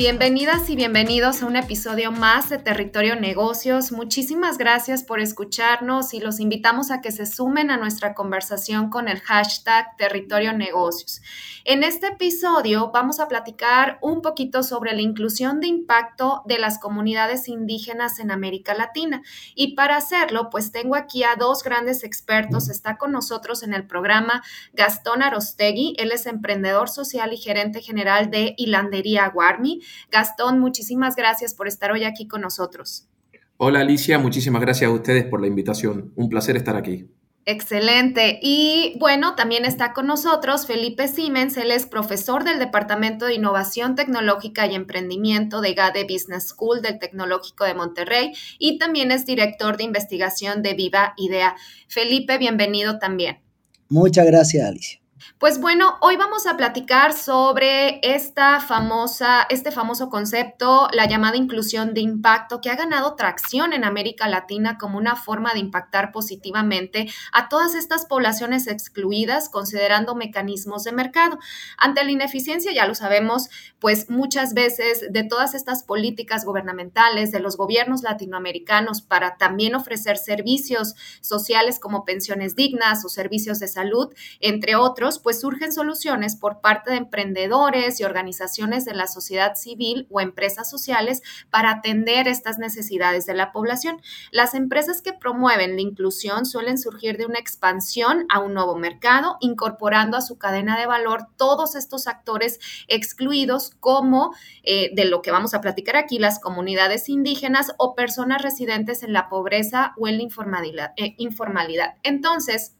Bienvenidas y bienvenidos a un episodio más de Territorio Negocios. Muchísimas gracias por escucharnos y los invitamos a que se sumen a nuestra conversación con el hashtag Territorio Negocios. En este episodio vamos a platicar un poquito sobre la inclusión de impacto de las comunidades indígenas en América Latina. Y para hacerlo, pues tengo aquí a dos grandes expertos. Está con nosotros en el programa Gastón Arostegui. Él es emprendedor social y gerente general de Hilandería Guarmi. Gastón, muchísimas gracias por estar hoy aquí con nosotros. Hola Alicia, muchísimas gracias a ustedes por la invitación. Un placer estar aquí. Excelente. Y bueno, también está con nosotros Felipe Siemens. Él es profesor del Departamento de Innovación Tecnológica y Emprendimiento de GADE Business School del Tecnológico de Monterrey y también es director de investigación de Viva Idea. Felipe, bienvenido también. Muchas gracias, Alicia. Pues bueno, hoy vamos a platicar sobre esta famosa, este famoso concepto, la llamada inclusión de impacto, que ha ganado tracción en América Latina como una forma de impactar positivamente a todas estas poblaciones excluidas, considerando mecanismos de mercado. Ante la ineficiencia, ya lo sabemos, pues muchas veces de todas estas políticas gubernamentales, de los gobiernos latinoamericanos, para también ofrecer servicios sociales como pensiones dignas o servicios de salud, entre otros, pues surgen soluciones por parte de emprendedores y organizaciones de la sociedad civil o empresas sociales para atender estas necesidades de la población. Las empresas que promueven la inclusión suelen surgir de una expansión a un nuevo mercado, incorporando a su cadena de valor todos estos actores excluidos como eh, de lo que vamos a platicar aquí, las comunidades indígenas o personas residentes en la pobreza o en la informalidad. Eh, informalidad. Entonces,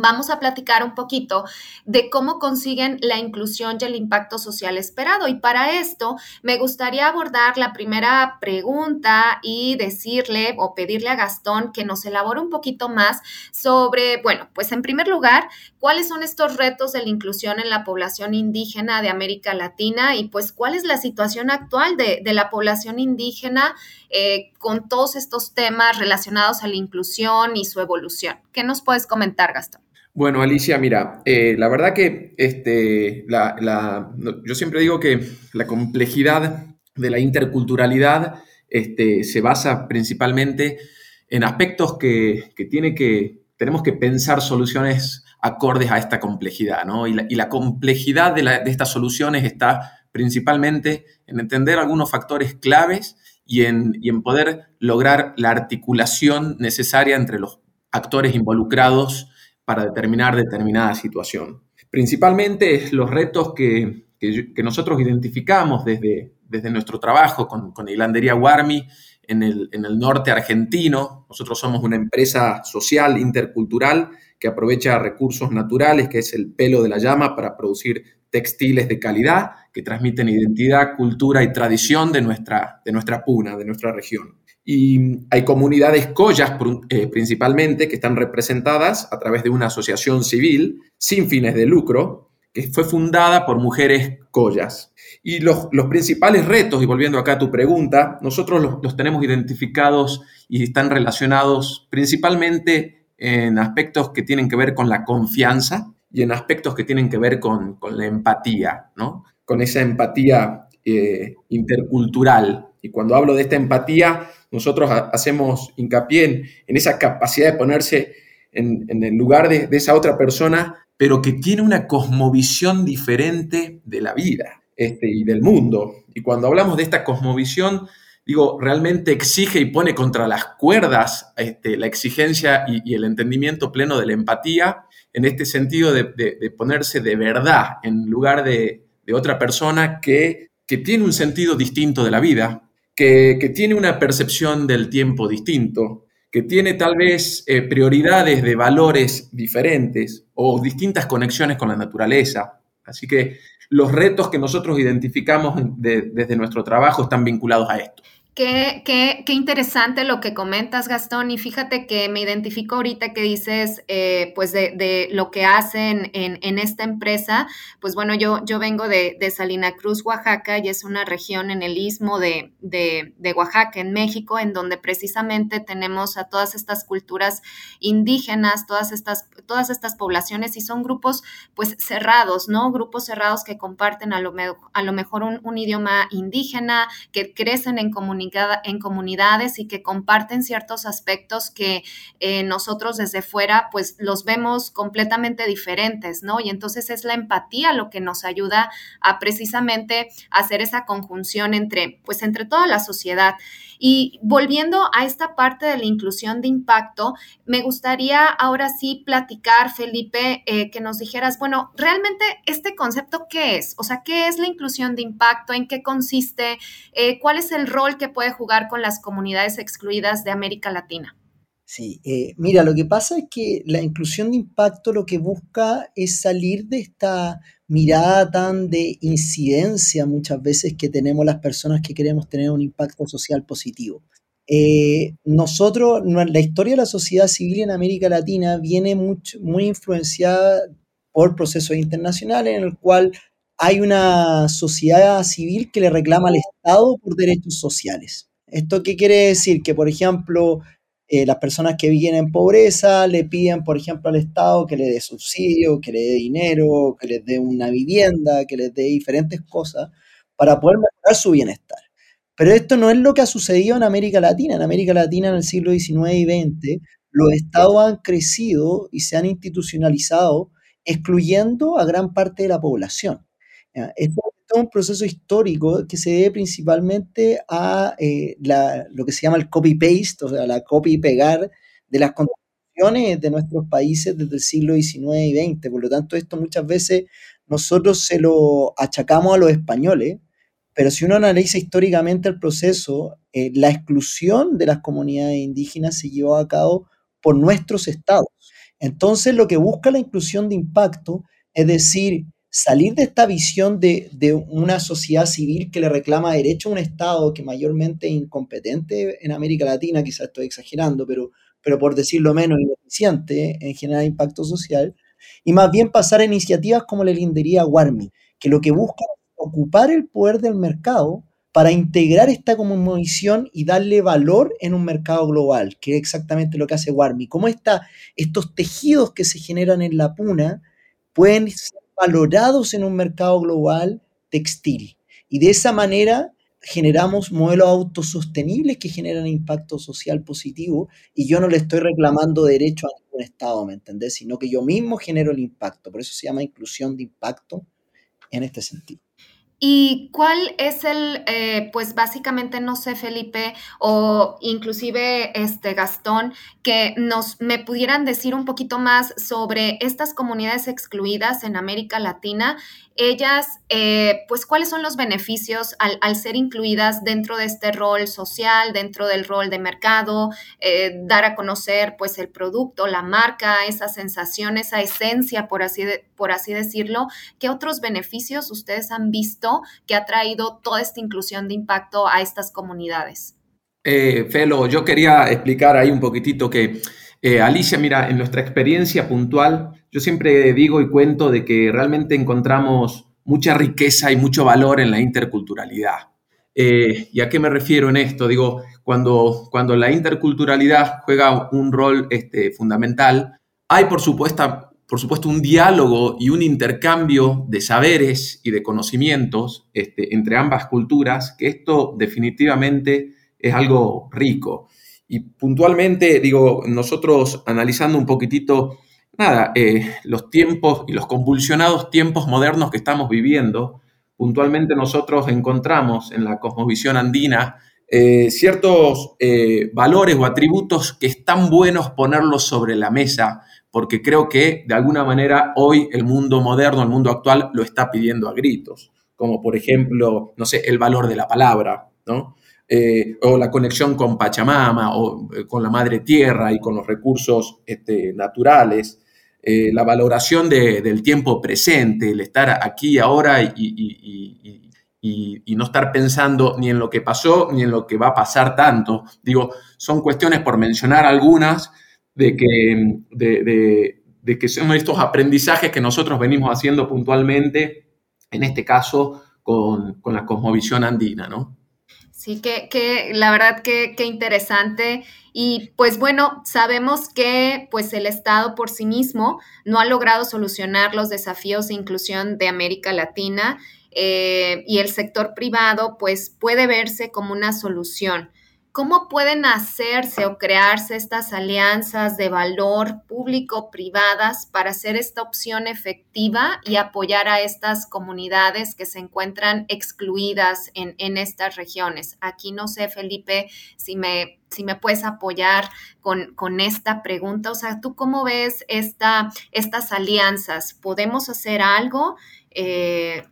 vamos a platicar un poquito de cómo consiguen la inclusión y el impacto social esperado. Y para esto me gustaría abordar la primera pregunta y decirle o pedirle a Gastón que nos elabore un poquito más sobre, bueno, pues en primer lugar, cuáles son estos retos de la inclusión en la población indígena de América Latina y pues cuál es la situación actual de, la población indígena eh, con todos estos temas relacionados a la inclusión y su evolución. ¿Qué nos puedes comentar, Gastón? Bueno, Alicia, mira, eh, la verdad que este, yo siempre digo que la complejidad de la interculturalidad este, se basa principalmente en aspectos que, tiene que tenemos que pensar soluciones acordes a esta complejidad, ¿no? Y la, complejidad de, de, estas soluciones está principalmente en entender algunos factores claves y en, y en poder lograr la articulación necesaria entre los actores involucrados para determinar determinada situación. Principalmente los retos que, nosotros identificamos desde, desde nuestro trabajo con, con Hilandería Warmi en el, en el norte argentino. Nosotros somos una empresa social intercultural que aprovecha recursos naturales, que es el pelo de la llama, para producir textiles de calidad que transmiten identidad, cultura y tradición de nuestra, de nuestra puna, de nuestra región. Y hay comunidades collas eh, principalmente que están representadas a través de una asociación civil sin fines de lucro que fue fundada por mujeres collas. Y los, principales retos, y volviendo acá a tu pregunta, nosotros los, tenemos identificados y están relacionados principalmente en aspectos que tienen que ver con la confianza y en aspectos que tienen que ver con, la empatía, ¿no? con esa empatía eh, intercultural. Y cuando hablo de esta empatía, nosotros hacemos hincapié en, esa capacidad de ponerse en, el lugar de, esa otra persona, pero que tiene una cosmovisión diferente de la vida este, y del mundo. Y cuando hablamos de esta cosmovisión, digo, realmente exige y pone contra las cuerdas este, la exigencia y, el entendimiento pleno de la empatía, en este sentido de, ponerse de verdad en lugar de, otra persona que, que tiene un sentido distinto de la vida, que, tiene una percepción del tiempo distinto, que tiene tal vez eh, prioridades de valores diferentes o distintas conexiones con la naturaleza. Así que los retos que nosotros identificamos desde nuestro trabajo están vinculados a esto. Qué, qué, qué, interesante lo que comentas, Gastón. Y fíjate que me identifico ahorita que dices, eh, pues, de, de, lo que hacen en, en, esta empresa. Pues bueno, yo, yo vengo de, de, Salina Cruz, Oaxaca, y es una región en el istmo de, de, Oaxaca, en México, en donde precisamente tenemos a todas estas culturas indígenas, todas estas, todas estas poblaciones, y son grupos, pues, cerrados, ¿no? Grupos cerrados que comparten a lo, a lo mejor un, un idioma indígena, que crecen en en comunidades y que comparten ciertos aspectos que eh, nosotros desde fuera pues los vemos completamente diferentes, ¿no? Y entonces es la empatía lo que nos ayuda a precisamente hacer esa conjunción entre pues entre toda la sociedad. Y volviendo a esta parte de la inclusión de impacto, me gustaría ahora sí platicar, Felipe, eh, que nos dijeras, bueno, realmente este concepto, ¿qué es? O sea, ¿qué es la inclusión de impacto? ¿En qué consiste? Eh, ¿Cuál es el rol que puede jugar con las comunidades excluidas de América Latina? Sí, eh, mira, lo que pasa es que la inclusión de impacto lo que busca es salir de esta mirada tan de incidencia muchas veces que tenemos las personas que queremos tener un impacto social positivo. Eh, nosotros, la historia de la sociedad civil en América Latina viene muy influenciada por procesos internacionales en el cual hay una sociedad civil que le reclama al Estado por derechos sociales. ¿Esto qué quiere decir? Que, por ejemplo, eh, las personas que viven en pobreza le piden, por ejemplo, al Estado que le dé subsidio, que le dé dinero, que les dé una vivienda, que les dé diferentes cosas para poder mejorar su bienestar. Pero esto no es lo que ha sucedido en América Latina. En América Latina en el siglo XIX y XX, los estados han crecido y se han institucionalizado excluyendo a gran parte de la población. Esto un proceso histórico que se debe principalmente a eh, lo que se llama el copy-paste, o sea, la copy y pegar de las constituciones de nuestros países desde el siglo XIX y XX. Por lo tanto, esto muchas veces nosotros se lo achacamos a los españoles, pero si uno analiza históricamente el proceso, eh, la exclusión de las comunidades indígenas se llevó a cabo por nuestros estados. Entonces, lo que busca la inclusión de impacto es decir, salir de esta visión de, una sociedad civil que le reclama derecho a un Estado que mayormente es incompetente en América Latina, quizás estoy exagerando, pero, pero por decirlo menos ineficiente en generar impacto social, y más bien pasar a iniciativas como la lindería Warmi, que lo que busca es ocupar el poder del mercado para integrar esta visión y darle valor en un mercado global, que es exactamente lo que hace Warmi. Cómo está, estos tejidos que se generan en la puna pueden ser valorados en un mercado global textil. Y de esa manera generamos modelos autosostenibles que generan impacto social positivo y yo no le estoy reclamando derecho a ningún Estado, ¿me entendés? Sino que yo mismo genero el impacto. Por eso se llama inclusión de impacto en este sentido. ¿Y cuál es el, eh, pues básicamente, no sé, Felipe, o inclusive este Gastón, que nos me pudieran decir un poquito más sobre estas comunidades excluidas en América Latina ellas, eh, pues, cuáles son los beneficios al, ser incluidas dentro de este rol social, dentro del rol de mercado, eh, dar a conocer, pues, el producto, la marca, esa sensación, esa esencia, por así, por así decirlo. ¿Qué otros beneficios ustedes han visto que ha traído toda esta inclusión de impacto a estas comunidades? Eh, Felo, yo quería explicar ahí un poquitito que eh, Alicia, mira, en nuestra experiencia puntual, yo siempre digo y cuento de que realmente encontramos mucha riqueza y mucho valor en la interculturalidad. Eh, ¿Y a qué me refiero en esto? Digo, cuando, cuando la interculturalidad juega un rol este, fundamental, hay por supuesto, por supuesto un diálogo y un intercambio de saberes y de conocimientos este, entre ambas culturas, que esto definitivamente es algo rico. Y puntualmente, digo, nosotros analizando un poquitito, nada, eh, los tiempos y los convulsionados tiempos modernos que estamos viviendo, puntualmente nosotros encontramos en la cosmovisión andina eh, ciertos eh, valores o atributos que están buenos ponerlos sobre la mesa, porque creo que de alguna manera hoy el mundo moderno, el mundo actual, lo está pidiendo a gritos, como por ejemplo, no sé, el valor de la palabra, ¿no? eh, o la conexión con Pachamama o eh, con la madre tierra y con los recursos este, naturales, eh, la valoración del tiempo presente, el estar aquí ahora y, no estar pensando ni en lo que pasó ni en lo que va a pasar tanto. Digo, son cuestiones por mencionar algunas de que, de que son estos aprendizajes que nosotros venimos haciendo puntualmente, en este caso con, la cosmovisión andina, ¿no? Sí, que, que la verdad que, que, interesante. Y pues bueno, sabemos que pues el Estado por sí mismo no ha logrado solucionar los desafíos de inclusión de América Latina eh, y el sector privado pues puede verse como una solución. ¿Cómo pueden hacerse o crearse estas alianzas de valor público-privadas para hacer esta opción efectiva y apoyar a estas comunidades que se encuentran excluidas en, estas regiones? Aquí no sé, Felipe, si me, si me puedes apoyar con, con, esta pregunta. O sea, ¿tú cómo ves esta, estas alianzas? ¿Podemos hacer algo? Eh,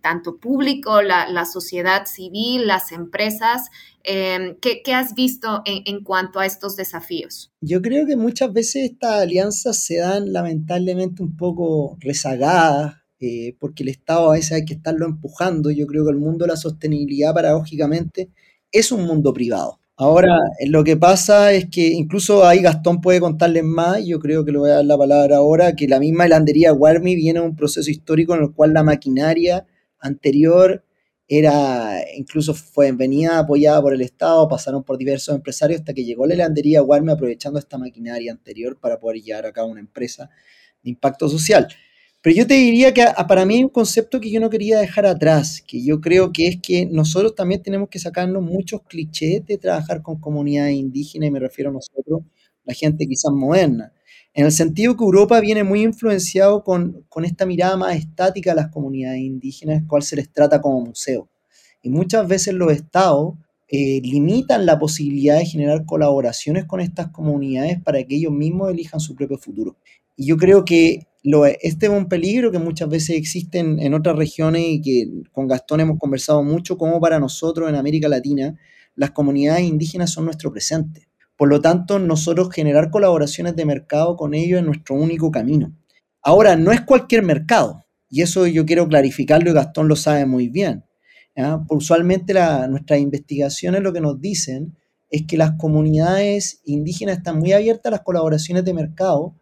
tanto público, la, la sociedad civil, las empresas, Em, ¿qué, has visto en, cuanto a estos desafíos? Yo creo que muchas veces estas alianzas se dan lamentablemente un poco rezagadas, eh, porque el Estado a veces hay que estarlo empujando. Yo creo que el mundo de la sostenibilidad, paradójicamente, es un mundo privado. Ahora, lo que pasa es que incluso ahí Gastón puede contarles más, yo creo que le voy a dar la palabra ahora, que la misma helandería Warmi viene de un proceso histórico en el cual la maquinaria anterior era, incluso fue venía apoyada por el Estado, pasaron por diversos empresarios hasta que llegó la helandería Warme aprovechando esta maquinaria anterior para poder llevar a cabo una empresa de impacto social. Pero yo te diría que para mí hay un concepto que yo no quería dejar atrás, que yo creo que es que nosotros también tenemos que sacarnos muchos clichés de trabajar con comunidades indígenas, y me refiero a nosotros, la gente quizás moderna en el sentido que Europa viene muy influenciado con, esta mirada más estática a las comunidades indígenas, cual se les trata como museo. Y muchas veces los estados eh, limitan la posibilidad de generar colaboraciones con estas comunidades para que ellos mismos elijan su propio futuro. Y yo creo que lo, este es un peligro que muchas veces existe en, otras regiones y que con Gastón hemos conversado mucho, como para nosotros en América Latina, las comunidades indígenas son nuestro presente por lo tanto, nosotros generar colaboraciones de mercado con ellos es nuestro único camino. Ahora, no es cualquier mercado, y eso yo quiero clarificarlo y Gastón lo sabe muy bien. Usualmente nuestras investigaciones lo que nos dicen es que las comunidades indígenas están muy abiertas a las colaboraciones de mercado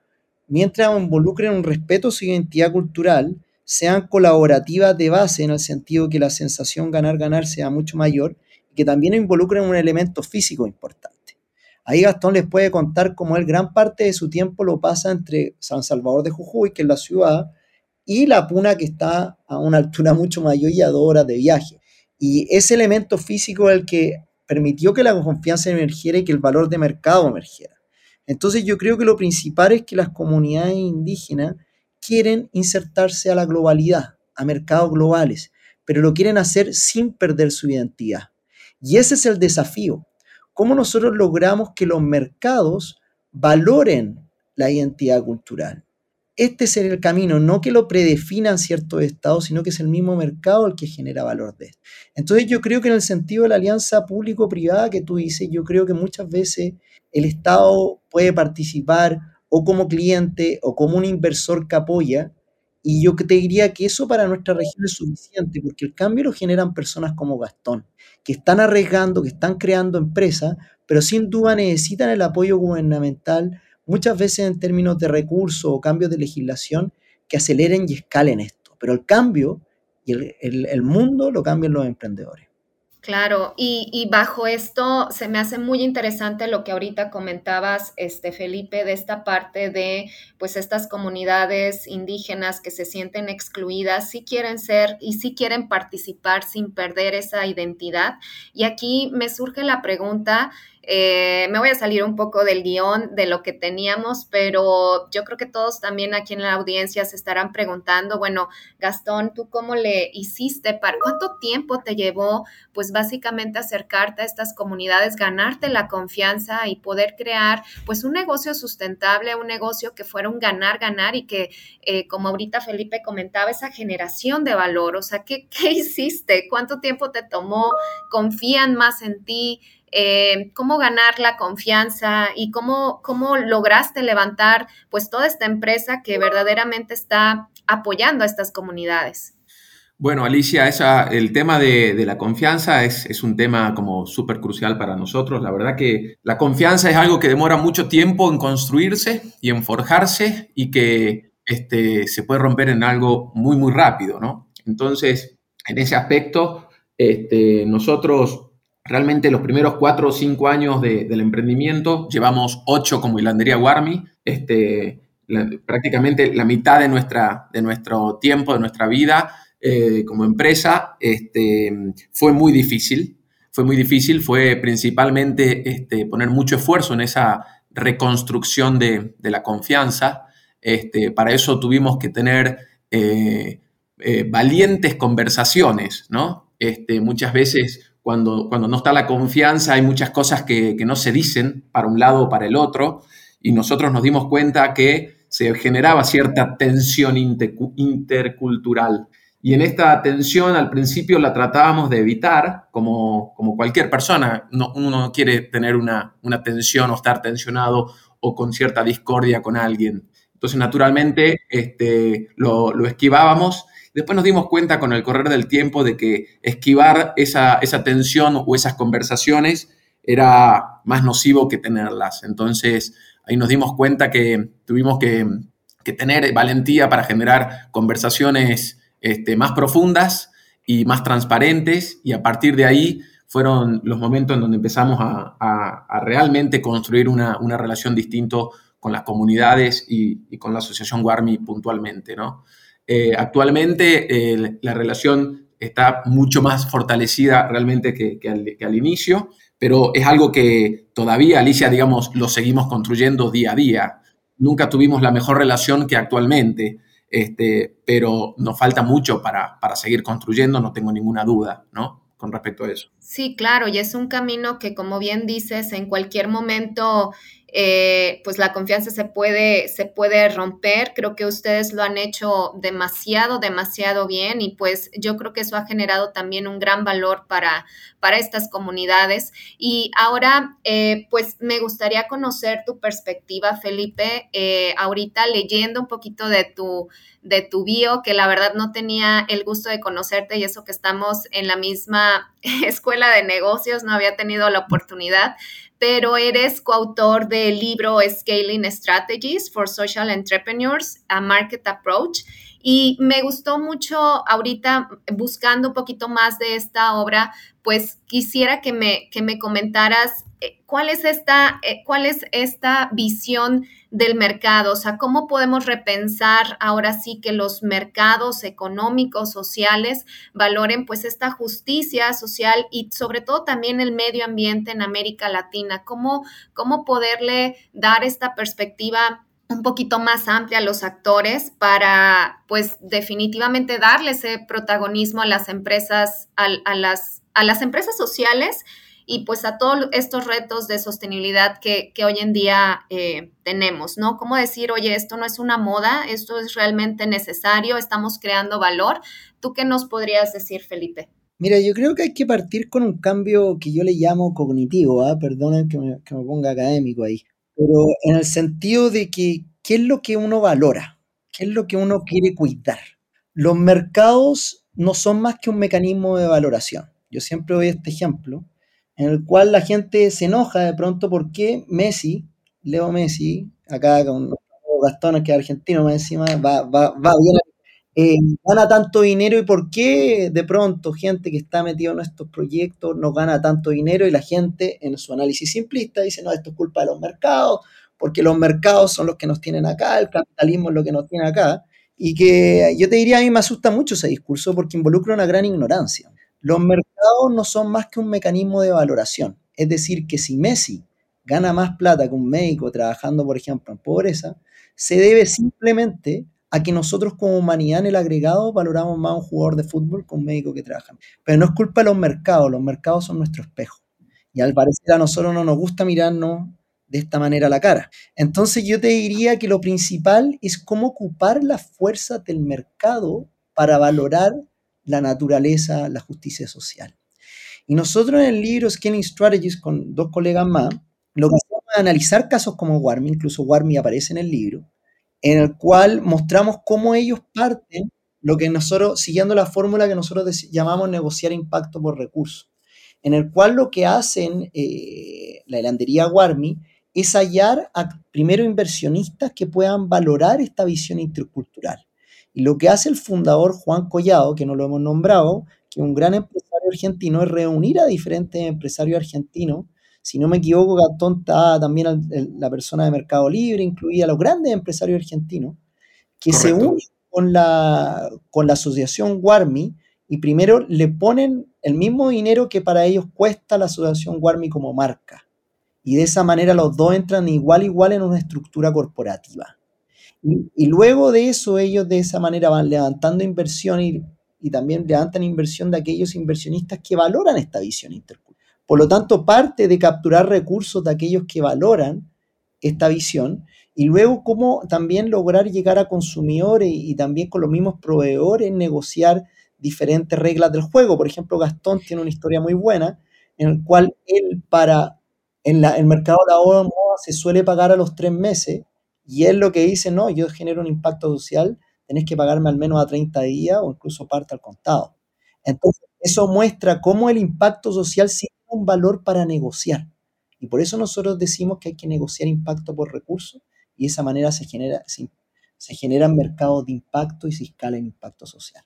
mientras involucren un respeto a su identidad cultural, sean colaborativas de base en el sentido que la sensación ganar-ganar sea mucho mayor y que también involucren un elemento físico importante. Ahí Gastón les puede contar cómo él gran parte de su tiempo lo pasa entre San Salvador de Jujuy, que es la ciudad, y La Puna, que está a una altura mucho mayor y a dos horas de viaje. Y ese elemento físico es el que permitió que la confianza emergiera y que el valor de mercado emergiera. Entonces yo creo que lo principal es que las comunidades indígenas quieren insertarse a la globalidad, a mercados globales, pero lo quieren hacer sin perder su identidad. Y ese es el desafío cómo nosotros logramos que los mercados valoren la identidad cultural. Este es el camino, no que lo predefinan ciertos estados, sino que es el mismo mercado el que genera valor de esto. Entonces yo creo que en el sentido de la alianza público-privada que tú dices, yo creo que muchas veces el Estado puede participar o como cliente o como un inversor que apoya, y yo te diría que eso para nuestra región es suficiente, porque el cambio lo generan personas como Gastón, que están arriesgando, que están creando empresas, pero sin duda necesitan el apoyo gubernamental, muchas veces en términos de recursos o cambios de legislación, que aceleren y escalen esto. Pero el cambio y el, el mundo lo cambian los emprendedores. Claro, y, bajo esto se me hace muy interesante lo que ahorita comentabas, este Felipe, de esta parte de pues estas comunidades indígenas que se sienten excluidas, si quieren ser y si quieren participar sin perder esa identidad. Y aquí me surge la pregunta, Eh, me voy a salir un poco del guion de lo que teníamos, pero yo creo que todos también aquí en la audiencia se estarán preguntando, bueno, Gastón, ¿tú cómo le hiciste? ¿Para cuánto tiempo te llevó, pues básicamente acercarte a estas comunidades, ganarte la confianza y poder crear, pues un negocio sustentable, un negocio que fuera un ganar, ganar y que, eh, como ahorita Felipe comentaba, esa generación de valor, o sea, ¿qué, qué hiciste? ¿Cuánto tiempo te tomó? ¿Confían más en ti? Eh, cómo ganar la confianza y cómo, cómo lograste levantar pues toda esta empresa que verdaderamente está apoyando a estas comunidades. Bueno, Alicia, el tema de, la confianza es, es, un tema como súper crucial para nosotros. La verdad que la confianza es algo que demora mucho tiempo en construirse y en forjarse y que este, se puede romper en algo muy, muy rápido, ¿no? Entonces, en ese aspecto, este, nosotros Realmente los primeros cuatro o cinco años del emprendimiento, llevamos ocho como hilandería Warmi, este, prácticamente la mitad de, nuestra, de nuestro tiempo, de nuestra vida eh, como empresa, este, fue muy difícil. Fue muy difícil, fue principalmente este, poner mucho esfuerzo en esa reconstrucción de, la confianza. Para eso tuvimos que tener eh, eh, valientes conversaciones, muchas veces cuando, cuando no está la confianza hay muchas cosas que, no se dicen para un lado o para el otro y nosotros nos dimos cuenta que se generaba cierta tensión intercultural. Y en esta tensión al principio la tratábamos de evitar, como, como cualquier persona. No, uno no quiere tener una, una tensión o estar tensionado o con cierta discordia con alguien. Entonces, naturalmente, este, lo, lo esquivábamos Después nos dimos cuenta con el correr del tiempo de que esquivar esa, esa tensión o esas conversaciones era más nocivo que tenerlas. Entonces ahí nos dimos cuenta que tuvimos que, tener valentía para generar conversaciones este, más profundas y más transparentes y a partir de ahí fueron los momentos en donde empezamos a, realmente construir una, relación distinta con las comunidades y, con la asociación Warmi puntualmente, ¿no? Eh, actualmente eh, la relación está mucho más fortalecida realmente que, al, inicio, pero es algo que todavía, Alicia, digamos, lo seguimos construyendo día a día. Nunca tuvimos la mejor relación que actualmente, este, pero nos falta mucho para, para seguir construyendo, no tengo ninguna duda, ¿no? Con respecto a eso. Sí, claro, y es un camino que, como bien dices, en cualquier momento eh, pues la confianza se puede, se puede romper. Creo que ustedes lo han hecho demasiado, demasiado bien y pues yo creo que eso ha generado también un gran valor para, para estas comunidades. Y ahora, eh, pues me gustaría conocer tu perspectiva, Felipe, eh, ahorita leyendo un poquito de tu, de tu bio, que la verdad no tenía el gusto de conocerte y eso que estamos en la misma escuela de negocios, no había tenido la oportunidad, pero eres coautor del libro Scaling Strategies for Social Entrepreneurs, a Market Approach. Y me gustó mucho ahorita buscando un poquito más de esta obra, pues quisiera que me, que me comentaras cuál es esta, eh, cuál es esta visión del mercado, o sea, cómo podemos repensar ahora sí que los mercados económicos, sociales, valoren pues esta justicia social y sobre todo también el medio ambiente en América Latina, cómo, cómo poderle dar esta perspectiva un poquito más amplia a los actores para, pues, definitivamente darle ese protagonismo a las empresas, a, las, a las empresas sociales y pues a todos estos retos de sostenibilidad que, hoy en día eh, tenemos, ¿no? Como decir, oye, esto no es una moda, esto es realmente necesario, estamos creando valor. ¿Tú qué nos podrías decir, Felipe? Mira, yo creo que hay que partir con un cambio que yo le llamo cognitivo, ¿ah? perdonen que me, que me ponga académico ahí, pero en el sentido de que, ¿qué es lo que uno valora? ¿Qué es lo que uno quiere cuidar? Los mercados no son más que un mecanismo de valoración. Yo siempre doy este ejemplo en el cual la gente se enoja de pronto porque Messi, Leo Messi, acá con Gastón, que es argentino más encima, va, va, va bien, eh, gana tanto dinero y por qué de pronto gente que está metido en estos proyectos no gana tanto dinero y la gente en su análisis simplista dice, no, esto es culpa de los mercados, porque los mercados son los que nos tienen acá, el capitalismo es lo que nos tiene acá, y que yo te diría, a mí me asusta mucho ese discurso porque involucra una gran ignorancia. Los mercados no son más que un mecanismo de valoración. Es decir, que si Messi gana más plata que un médico trabajando, por ejemplo, en pobreza, se debe simplemente a que nosotros como humanidad en el agregado valoramos más a un jugador de fútbol que un médico que trabaja. Pero no es culpa de los mercados, los mercados son nuestro espejo. Y al parecer a nosotros no nos gusta mirarnos de esta manera la cara. Entonces yo te diría que lo principal es cómo ocupar las fuerzas del mercado para valorar la naturaleza, la justicia social. Y nosotros en el libro Scaling Strategies con dos colegas más, lo que hacemos es analizar casos como Warmi, incluso Warmi aparece en el libro, en el cual mostramos cómo ellos parten lo que nosotros, siguiendo la fórmula que nosotros llamamos negociar impacto por recurso, en el cual lo que hacen eh, la helandería Warmi es hallar a primero inversionistas que puedan valorar esta visión intercultural. Y lo que hace el fundador Juan Collado, que no lo hemos nombrado, que es un gran empresario argentino, es reunir a diferentes empresarios argentinos. Si no me equivoco, Gastón está también la persona de Mercado Libre, incluida los grandes empresarios argentinos, que se unen con la, con la asociación Warmi y primero le ponen el mismo dinero que para ellos cuesta la asociación Warmi como marca. Y de esa manera los dos entran igual igual en una estructura corporativa. Y, luego de eso ellos de esa manera van levantando inversión y, y, también levantan inversión de aquellos inversionistas que valoran esta visión. Por lo tanto, parte de capturar recursos de aquellos que valoran esta visión y luego cómo también lograr llegar a consumidores y, también con los mismos proveedores negociar diferentes reglas del juego. Por ejemplo, Gastón tiene una historia muy buena en el cual él para en el mercado de la moda se suele pagar a los tres meses y él lo que dice, no, yo genero un impacto social, tenés que pagarme al menos a 30 días o incluso parte al contado. Entonces, eso muestra cómo el impacto social tiene un valor para negociar. Y por eso nosotros decimos que hay que negociar impacto por recursos y de esa manera se, genera, se, se generan mercados de impacto y se escala el impacto social.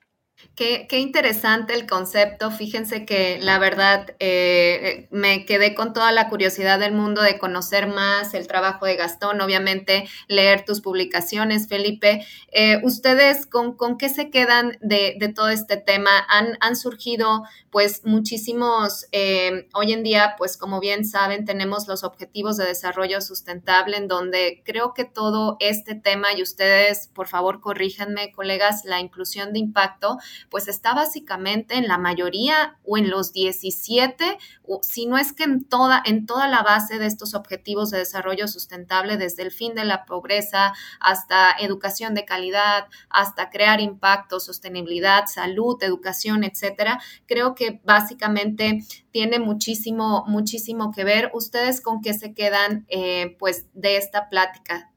Qué, interesante el concepto. Fíjense que la verdad eh, me quedé con toda la curiosidad del mundo de conocer más el trabajo de Gastón, obviamente leer tus publicaciones, Felipe. Eh, ¿Ustedes con, con, qué se quedan de, todo este tema? Han, han surgido pues muchísimos, eh, hoy en día pues como bien saben tenemos los objetivos de desarrollo sustentable en donde creo que todo este tema y ustedes por favor corríjanme colegas, la inclusión de impacto pues está básicamente en la mayoría o en los 17, o, si no es que en toda, en toda la base de estos objetivos de desarrollo sustentable, desde el fin de la pobreza hasta educación de calidad, hasta crear impacto, sostenibilidad, salud, educación, etcétera. Creo que básicamente tiene muchísimo, muchísimo que ver. ¿Ustedes con qué se quedan, eh, pues, de esta plática?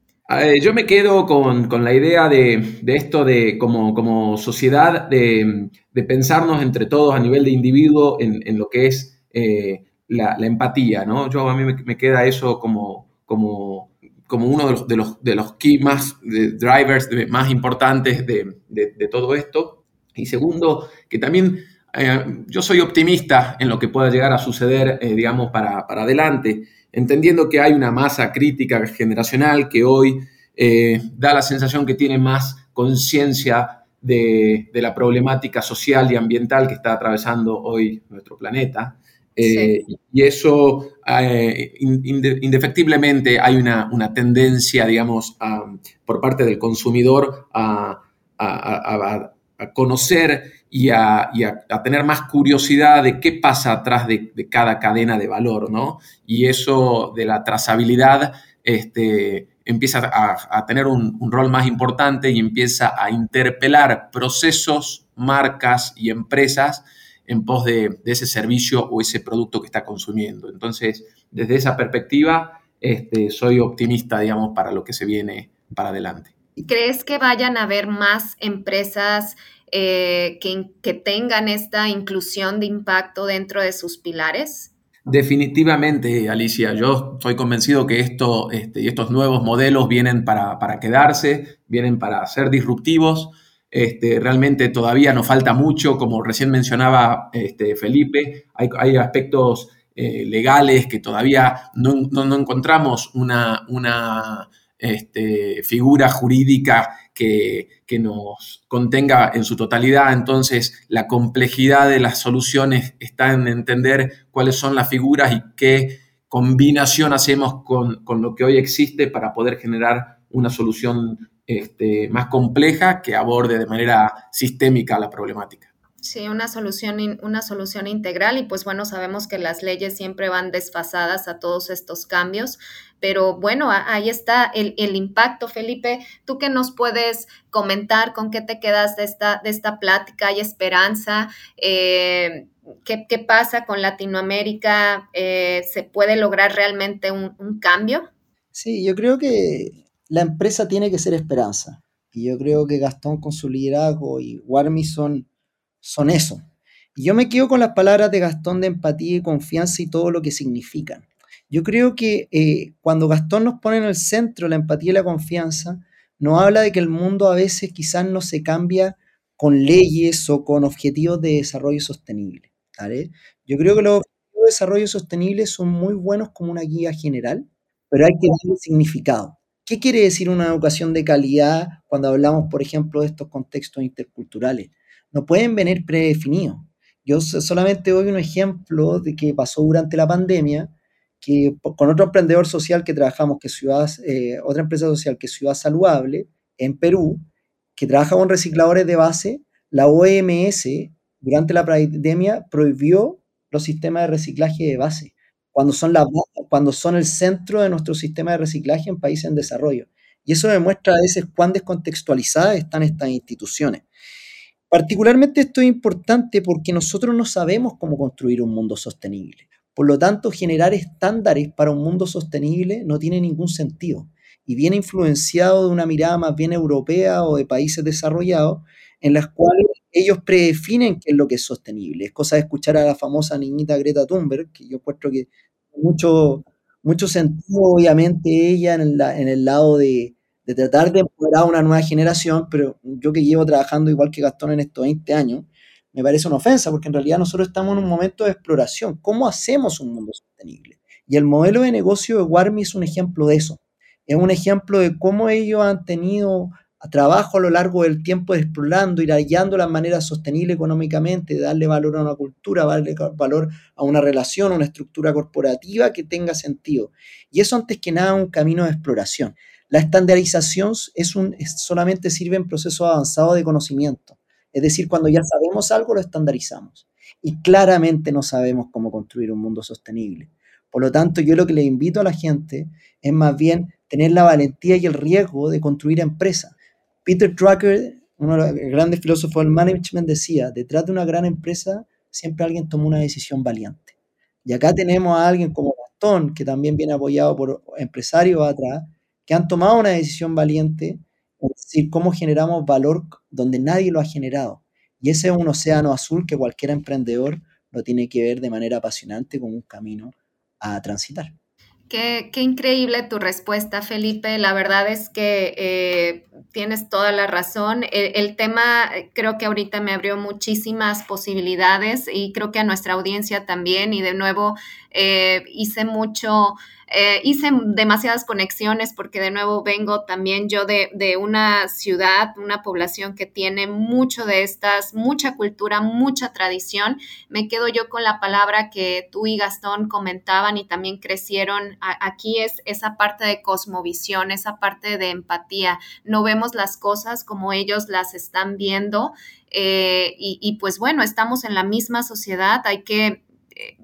Yo me quedo con, la idea de, esto de como, sociedad, de, pensarnos entre todos a nivel de individuo en, lo que es eh, la, empatía, ¿no? Yo a mí me, queda eso como, como, como uno de los, de los, de los key más drivers más importantes de, todo esto. Y segundo, que también eh, yo soy optimista en lo que pueda llegar a suceder, eh, digamos, para, para adelante entendiendo que hay una masa crítica generacional que hoy eh, da la sensación que tiene más conciencia de, la problemática social y ambiental que está atravesando hoy nuestro planeta. Eh, y eso, eh, indefectiblemente, hay una, tendencia, digamos, por parte del consumidor a, conocer y, a, tener más curiosidad de qué pasa atrás de, cada cadena de valor, ¿no? Y eso de la trazabilidad este, empieza a, tener un, rol más importante y empieza a interpelar procesos, marcas y empresas en pos de, ese servicio o ese producto que está consumiendo. Entonces, desde esa perspectiva, este, soy optimista, digamos, para lo que se viene para adelante. ¿Crees que vayan a haber más empresas eh, que, tengan esta inclusión de impacto dentro de sus pilares? Definitivamente, Alicia. Yo estoy convencido que esto, este, estos nuevos modelos vienen para, quedarse, vienen para ser disruptivos. Este, realmente todavía nos falta mucho, como recién mencionaba este, Felipe, hay, aspectos eh, legales que todavía no, encontramos una, una este, figura jurídica que, nos contenga en su totalidad. Entonces, la complejidad de las soluciones está en entender cuáles son las figuras y qué combinación hacemos con, lo que hoy existe para poder generar una solución este, más compleja que aborde de manera sistémica la problemática. Sí, una solución, una solución integral y pues bueno, sabemos que las leyes siempre van desfasadas a todos estos cambios, pero bueno, ahí está el, impacto. Felipe, ¿tú qué nos puedes comentar? ¿Con qué te quedas de esta, de esta plática? ¿Hay esperanza? Eh, ¿qué, pasa con Latinoamérica? Eh, ¿Se puede lograr realmente un, un cambio? Sí, yo creo que la empresa tiene que ser esperanza. Y yo creo que Gastón con su liderazgo y Warmi son eso. Y yo me quedo con las palabras de Gastón de empatía y confianza y todo lo que significan. Yo creo que eh, cuando Gastón nos pone en el centro la empatía y la confianza, nos habla de que el mundo a veces quizás no se cambia con leyes o con objetivos de desarrollo sostenible. Yo creo que los objetivos de desarrollo sostenible son muy buenos como una guía general, pero hay que darle significado. ¿Qué quiere decir una educación de calidad cuando hablamos, por ejemplo, de estos contextos interculturales? No pueden venir predefinidos. Yo solamente doy un ejemplo de que pasó durante la pandemia, que con otro emprendedor social que trabajamos, que Ciudad, eh, otra empresa social que es Ciudad Saludable, en Perú, que trabaja con recicladores de base, la OMS durante la pandemia prohibió los sistemas de reciclaje de base, cuando son, la, cuando son el centro de nuestro sistema de reciclaje en países en desarrollo. Y eso demuestra a veces cuán descontextualizadas están estas instituciones. Particularmente esto es importante porque nosotros no sabemos cómo construir un mundo sostenible. Por lo tanto, generar estándares para un mundo sostenible no tiene ningún sentido y viene influenciado de una mirada más bien europea o de países desarrollados en las cuales ellos predefinen qué es lo que es sostenible. Es cosa de escuchar a la famosa niñita Greta Thunberg, que yo encuentro que mucho, mucho sentido, obviamente, ella en, en el lado de, de tratar de empoderar a una nueva generación, pero yo que llevo trabajando igual que Gastón en estos 20 años, me parece una ofensa, porque en realidad nosotros estamos en un momento de exploración. ¿Cómo hacemos un mundo sostenible? Y el modelo de negocio de Warmi es un ejemplo de eso. Es un ejemplo de cómo ellos han tenido a trabajo a lo largo del tiempo explorando y hallando las maneras sostenibles económicamente, de darle valor a una cultura, darle valor a una relación, a una estructura corporativa que tenga sentido. Y eso antes que nada un camino de exploración. La estandarización es un, solamente sirve en procesos avanzados de conocimiento. Es decir, cuando ya sabemos algo, lo estandarizamos. Y claramente no sabemos cómo construir un mundo sostenible. Por lo tanto, yo lo que le invito a la gente es más bien tener la valentía y el riesgo de construir empresas. Peter Drucker, uno de los grandes filósofos del management, decía, detrás de una gran empresa siempre alguien tomó una decisión valiente. Y acá tenemos a alguien como Gastón, que también viene apoyado por empresarios atrás, que han tomado una decisión valiente, es decir, cómo generamos valor donde nadie lo ha generado. Y ese es un océano azul que cualquier emprendedor lo tiene que ver de manera apasionante como un camino a transitar. Qué, increíble tu respuesta, Felipe. La verdad es que eh, tienes toda la razón. El, tema creo que ahorita me abrió muchísimas posibilidades y creo que a nuestra audiencia también. Y de nuevo eh, hice mucho eh, hice demasiadas conexiones porque de nuevo vengo también yo de, una ciudad, una población que tiene mucho de estas, mucha cultura, mucha tradición. Me quedo yo con la palabra que tú y Gastón comentaban y también crecieron. aquí es esa parte de cosmovisión, esa parte de empatía. No vemos las cosas como ellos las están viendo. Eh, y, y pues bueno, estamos en la misma sociedad, hay que eh,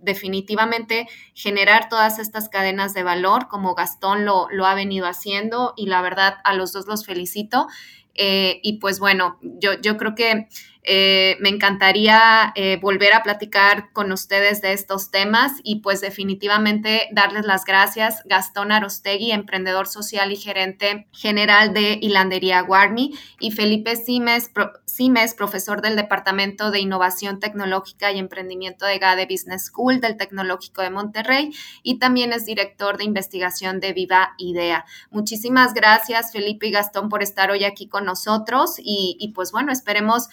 definitivamente generar todas estas cadenas de valor como Gastón lo, ha venido haciendo y la verdad a los dos los felicito. Eh, y pues bueno, yo, yo creo que eh, me encantaría eh, volver a platicar con ustedes de estos temas y pues definitivamente darles las gracias. Gastón Arostegui, emprendedor social y gerente general de Hilandería Warmi y Felipe Simes, profesor del Departamento de Innovación Tecnológica y Emprendimiento de GADE Business School del Tecnológico de Monterrey y también es director de investigación de Viva Idea. Muchísimas gracias Felipe y Gastón por estar hoy aquí con nosotros y, pues bueno, esperemos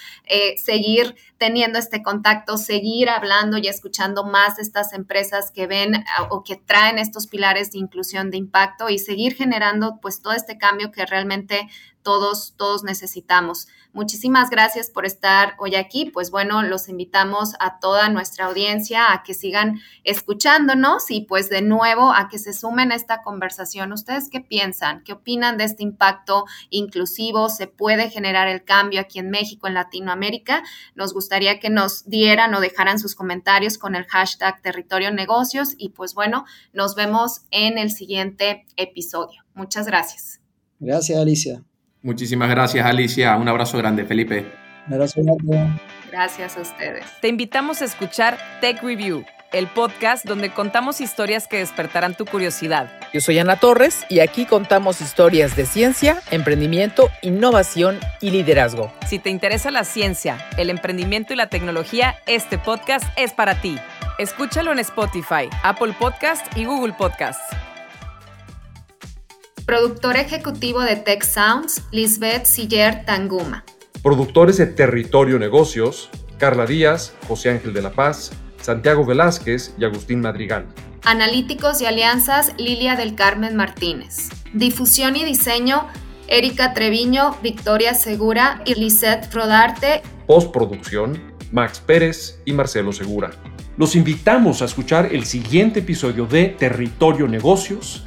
seguir teniendo este contacto, seguir hablando y escuchando más de estas empresas que ven o que traen estos pilares de inclusión de impacto y seguir generando pues todo este cambio que realmente todos, todos necesitamos. Muchísimas gracias por estar hoy aquí. Pues bueno, los invitamos a toda nuestra audiencia a que sigan escuchándonos y pues de nuevo a que se sumen a esta conversación. ¿Ustedes qué piensan? ¿Qué opinan de este impacto inclusivo? ¿Se puede generar el cambio aquí en México, en Latinoamérica? Nos gustaría que nos dieran o dejaran sus comentarios con el hashtag territorio negocios y pues bueno, nos vemos en el siguiente episodio. Muchas gracias. Gracias, Alicia. Muchísimas gracias, Alicia. Un abrazo grande, Felipe. Un abrazo grande. Gracias a ustedes. Te invitamos a escuchar Tech Review, el podcast donde contamos historias que despertarán tu curiosidad. Yo soy Ana Torres y aquí contamos historias de ciencia, emprendimiento, innovación y liderazgo. Si te interesa la ciencia, el emprendimiento y la tecnología, este podcast es para ti. Escúchalo en Spotify, Apple Podcast y Google Podcast. Productor ejecutivo de Tech Sounds, Lisbeth Siller Tanguma. Productores de Territorio Negocios, Carla Díaz, José Ángel de la Paz, Santiago Velázquez y Agustín Madrigal. Analíticos y alianzas, Lilia del Carmen Martínez. Difusión y diseño, Erika Treviño, Victoria Segura y Lisette Frodarte. Postproducción, Max Pérez y Marcelo Segura. Los invitamos a escuchar el siguiente episodio de Territorio Negocios